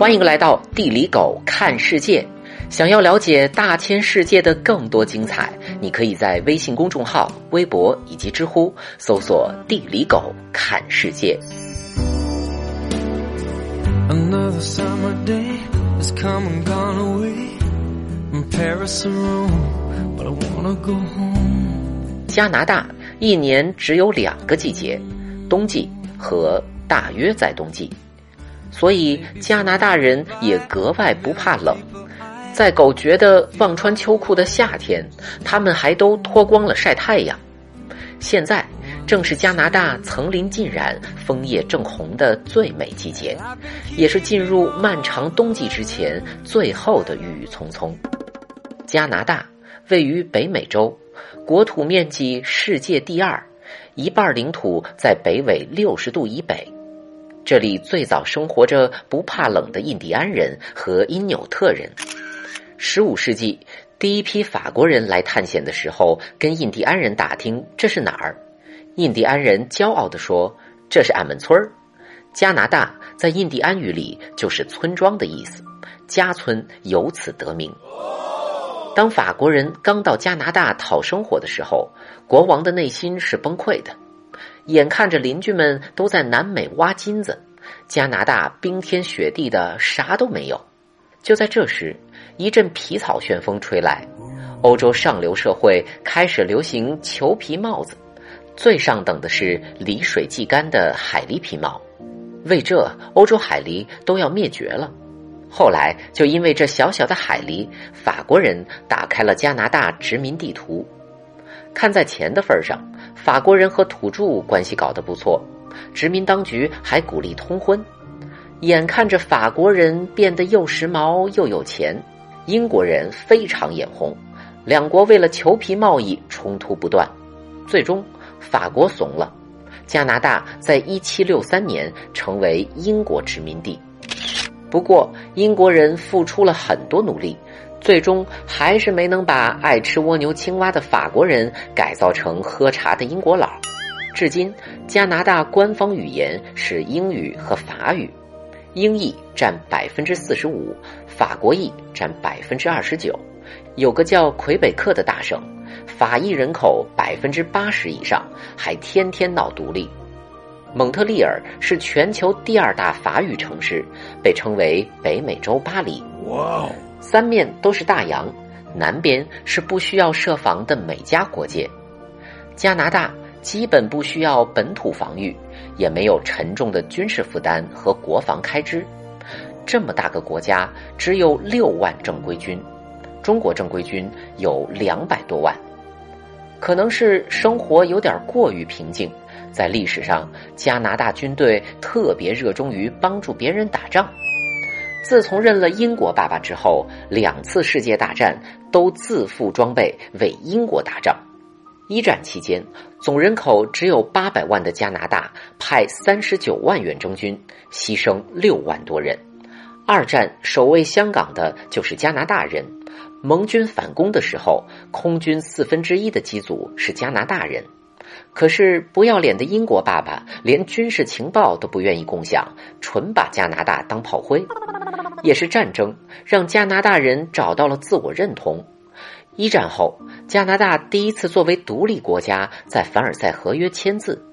欢迎来到地理狗看世界。想要了解大千世界的更多精彩，你可以在微信公众号、微博以及知乎搜索“地理狗看世界”。Another summer day has come and gone away from Paris or Rome, but I wanna go home. 加拿大一年只有两个季节，冬季和大约在冬季，所以加拿大人也格外不怕冷。在狗觉得忘穿秋裤的夏天，他们还都脱光了晒太阳。现在正是加拿大层林尽染、枫叶正红的最美季节，也是进入漫长冬季之前最后的郁郁葱葱。加拿大位于北美洲，国土面积世界第二，一半领土在北纬六十度以北。这里最早生活着不怕冷的印第安人和因纽特人。十五世纪，第一批法国人来探险的时候，跟印第安人打听这是哪儿。印第安人骄傲地说：“这是俺们村儿。”加拿大在印第安语里就是村庄的意思，家村由此得名。当法国人刚到加拿大讨生活的时候，国王的内心是崩溃的，眼看着邻居们都在南美挖金子，加拿大冰天雪地的啥都没有。就在这时，一阵皮草旋风吹来，欧洲上流社会开始流行裘皮帽子，最上等的是离水即干的海狸皮帽。为这，欧洲海狸都要灭绝了。后来，就因为这小小的海狸，法国人打开了加拿大殖民地图。看在钱的份上，法国人和土著关系搞得不错，殖民当局还鼓励通婚。眼看着法国人变得又时髦又有钱，英国人非常眼红，两国为了裘皮贸易冲突不断，最终法国怂了，加拿大在一七六三年成为英国殖民地。不过，英国人付出了很多努力，最终还是没能把爱吃蜗牛青蛙的法国人改造成喝茶的英国佬。至今，加拿大官方语言是英语和法语。英译占百分之四十五，法国裔占百分之二十九。有个叫魁北克的大省，法裔人口百分之八十以上，还天天闹独立。蒙特利尔是全球第二大法语城市，被称为北美洲巴黎。哇哦！三面都是大洋，南边是不需要设防的美加国界。加拿大基本不需要本土防御。也没有沉重的军事负担和国防开支，这么大个国家只有六万正规军，中国正规军有两百多万。可能是生活有点过于平静，在历史上，加拿大军队特别热衷于帮助别人打仗。自从认了英国爸爸之后，两次世界大战都自付装备为英国打仗。一战期间，总人口只有八百万的加拿大派三十九万远征军，牺牲六万多人。二战守卫香港的就是加拿大人，盟军反攻的时候，空军四分之一的机组是加拿大人。可是不要脸的英国爸爸连军事情报都不愿意共享，纯把加拿大当炮灰。也是战争让加拿大人找到了自我认同。一战后，加拿大第一次作为独立国家在凡尔赛合约签字。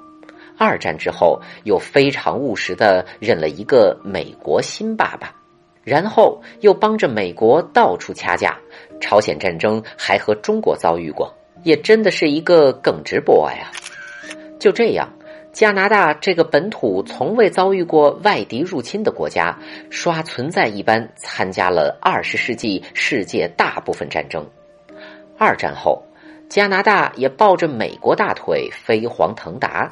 二战之后，又非常务实的认了一个美国新爸爸，然后又帮着美国到处掐架。朝鲜战争还和中国遭遇过，也真的是一个耿直 boy 啊！就这样，加拿大这个本土从未遭遇过外敌入侵的国家，刷存在一般参加了二十世纪世界大部分战争。二战后，加拿大也抱着美国大腿飞黄腾达。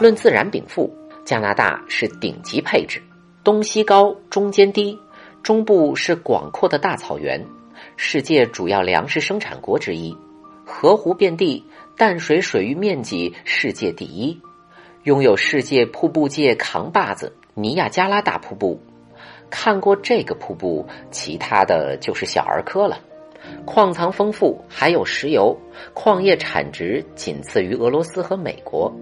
论自然禀赋，加拿大是顶级配置，东西高，中间低，中部是广阔的大草原，世界主要粮食生产国之一，河湖遍地，淡水水域面积世界第一，拥有世界瀑布界扛把子尼亚加拉大瀑布。看过这个瀑布，其他的就是小儿科了。矿藏丰富，还有石油，矿业产值仅次于俄罗斯和美国。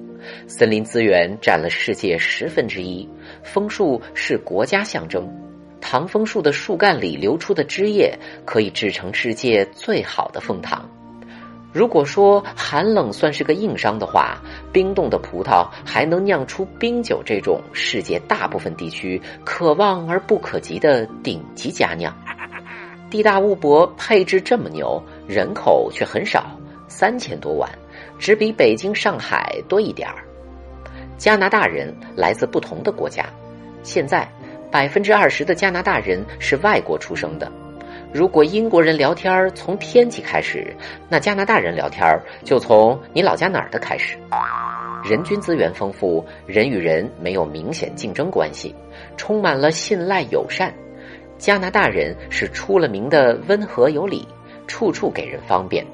森林资源占了世界十分之一，枫树是国家象征。糖枫树的树干里流出的汁液可以制成世界最好的枫糖。如果说寒冷算是个硬伤的话，冰冻的葡萄还能酿出冰酒这种世界大部分地区可望而不可及的顶级佳酿。地大物博，配置这么牛，人口却很少，三千多万，只比北京、上海多一点儿。加拿大人来自不同的国家，现在百分之二十的加拿大人是外国出生的。如果英国人聊天从天气开始，那加拿大人聊天就从你老家哪儿的开始。人均资源丰富，人与人没有明显竞争关系，充满了信赖友善。加拿大人是出了名的温和有礼，处处给人方便。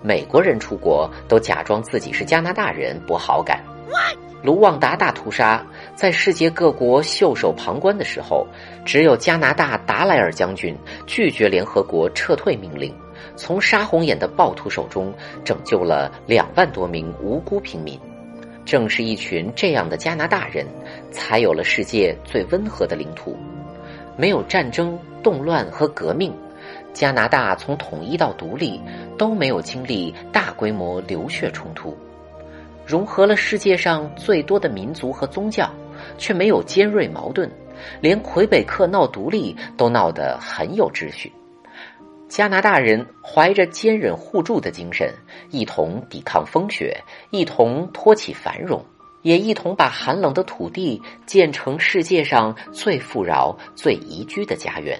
美国人出国都假装自己是加拿大人博好感。卢旺达大屠杀在世界各国袖手旁观的时候，只有加拿大达莱尔将军拒绝联合国撤退命令，从杀红眼的暴徒手中拯救了两万多名无辜平民。正是一群这样的加拿大人，才有了世界最温和的领土，没有战争、动乱和革命。加拿大从统一到独立都没有经历大规模流血冲突。融合了世界上最多的民族和宗教，却没有尖锐矛盾，连魁北克闹独立都闹得很有秩序。加拿大人怀着坚忍互助的精神，一同抵抗风雪，一同托起繁荣，也一同把寒冷的土地建成世界上最富饶、最宜居的家园。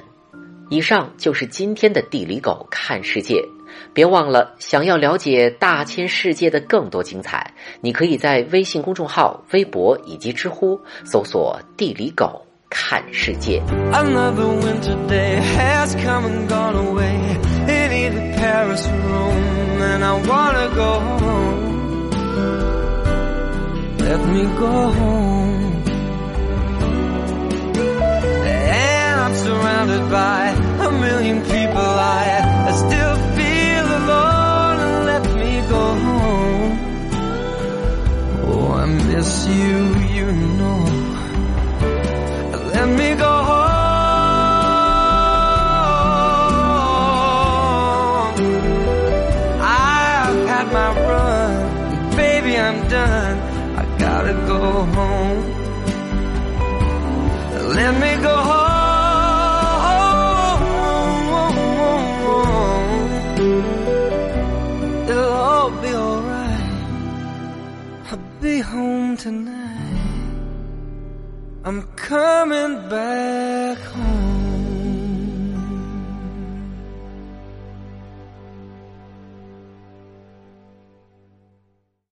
以上就是今天的地理狗看世界。别忘了，想要了解大千世界的更多精彩，你可以在微信公众号、微博以及知乎搜索“地理狗看世界”。miss you, you know. Let me go home. I've had my run, baby, I'm done. I gotta go home. Let me go I'll be home tonight. I'm coming back home.